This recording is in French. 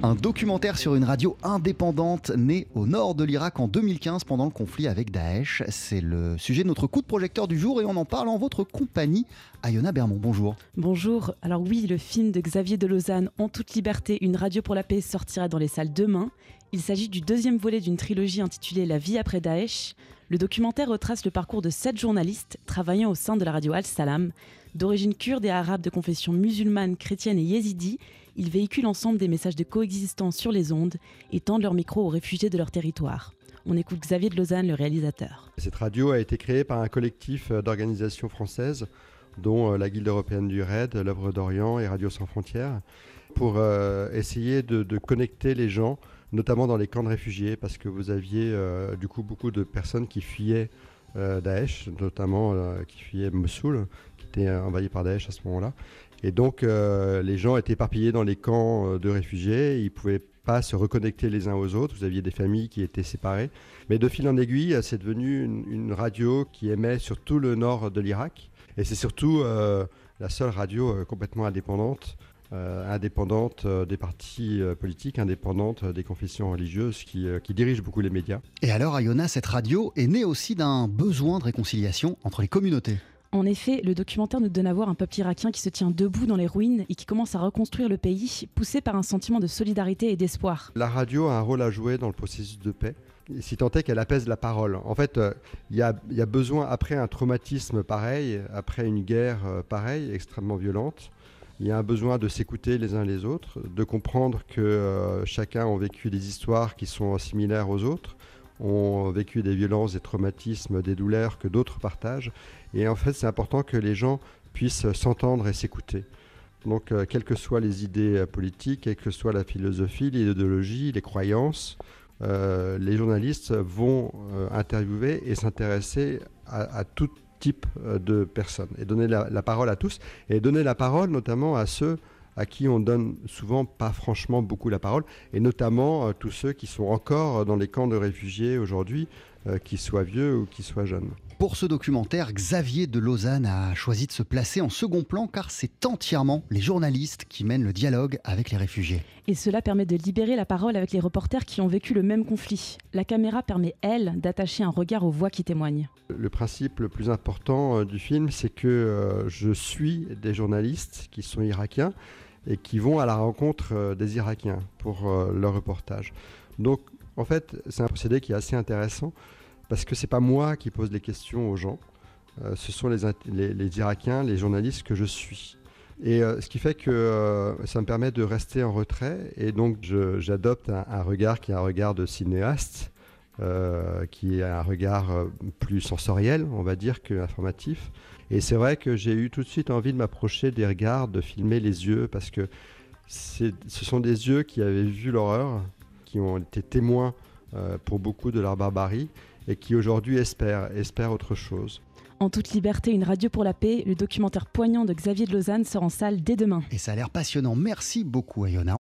Un documentaire sur une radio indépendante née au nord de l'Irak en 2015 pendant le conflit avec Daesh. C'est le sujet de notre coup de projecteur du jour et on en parle en votre compagnie. Ayona Bermond, bonjour. Bonjour. Alors oui, le film de Xavier de Lausanne, En toute liberté, une radio pour la paix, sortira dans les salles demain. Il s'agit du deuxième volet d'une trilogie intitulée La vie après Daesh. Le documentaire retrace le parcours de sept journalistes travaillant au sein de la radio Al-Salam. D'origine kurde et arabe de confession musulmane, chrétienne et yézidi, ils véhiculent ensemble des messages de coexistence sur les ondes et tendent leur micro aux réfugiés de leur territoire. On écoute Xavier de Lausanne, le réalisateur. Cette radio a été créée par un collectif euh, d'organisations françaises, dont euh, la Guilde européenne du RAID, l'œuvre d'Orient et Radio Sans Frontières, pour euh, essayer de, connecter les gens, notamment dans les camps de réfugiés, parce que vous aviez du coup beaucoup de personnes qui fuyaient Daesh, notamment qui fuyaient Mossoul, qui était envahi par Daesh à ce moment-là. Et donc, euh, les gens étaient éparpillés dans les camps euh, de réfugiés. Ils ne pouvaient pas se reconnecter les uns aux autres. Vous aviez des familles qui étaient séparées. Mais de fil en aiguille, euh, c'est devenu une, radio qui émet sur tout le nord de l'Irak. Et c'est surtout la seule radio complètement indépendante. Indépendante des partis politiques, indépendante des confessions religieuses qui, qui dirigent beaucoup les médias. Et alors, Ayona, cette radio est née aussi d'un besoin de réconciliation entre les communautés. En effet, le documentaire nous donne à voir un peuple irakien qui se tient debout dans les ruines et qui commence à reconstruire le pays, poussé par un sentiment de solidarité et d'espoir. La radio a un rôle à jouer dans le processus de paix, si tant est qu'elle apaise la parole. En fait, euh, il y, a, besoin, après un traumatisme pareil, après une guerre euh, pareille, extrêmement violente, il y a un besoin de s'écouter les uns les autres, de comprendre que euh, chacun a vécu des histoires qui sont similaires aux autres, ont vécu des violences, des traumatismes, des douleurs que d'autres partagent. Et en fait, c'est important que les gens puissent s'entendre et s'écouter. Donc, euh, quelles que soient les idées euh, politiques, quelle que soit la philosophie, l'idéologie, les croyances, les journalistes vont interviewer et s'intéresser à, tout type de personnes et donner la, parole à tous et donner la parole notamment à ceux à qui on donne souvent pas franchement beaucoup la parole, et notamment euh, tous ceux qui sont encore dans les camps de réfugiés aujourd'hui, euh, qu'ils soient vieux ou qu'ils soient jeunes. Pour ce documentaire, Xavier de Lausanne a choisi de se placer en second plan car c'est entièrement les journalistes qui mènent le dialogue avec les réfugiés. Et cela permet de libérer la parole avec les reporters qui ont vécu le même conflit. La caméra permet, elle, d'attacher un regard aux voix qui témoignent. Le principe le plus important euh, du film, c'est que je suis des journalistes qui sont irakiens et qui vont à la rencontre euh, des Irakiens pour euh, leur reportage. Donc, en fait, c'est un procédé qui est assez intéressant parce que c'est pas moi qui pose les questions aux gens, euh, ce sont les, Irakiens, les journalistes que je suis. Et ce qui fait que ça me permet de rester en retrait et donc j'adopte un, regard qui est un regard de cinéaste, qui est un regard plus sensoriel, on va dire, que informatif. Et c'est vrai que j'ai eu tout de suite envie de m'approcher des regards, de filmer les yeux, parce que ce sont des yeux qui avaient vu l'horreur, qui ont été témoins euh, pour beaucoup de leur barbarie, et qui aujourd'hui espèrent, espèrent autre chose. En toute liberté, une radio pour la paix, le documentaire poignant de Xavier de Lausanne sort en salle dès demain. Et ça a l'air passionnant. Merci beaucoup, Ayona.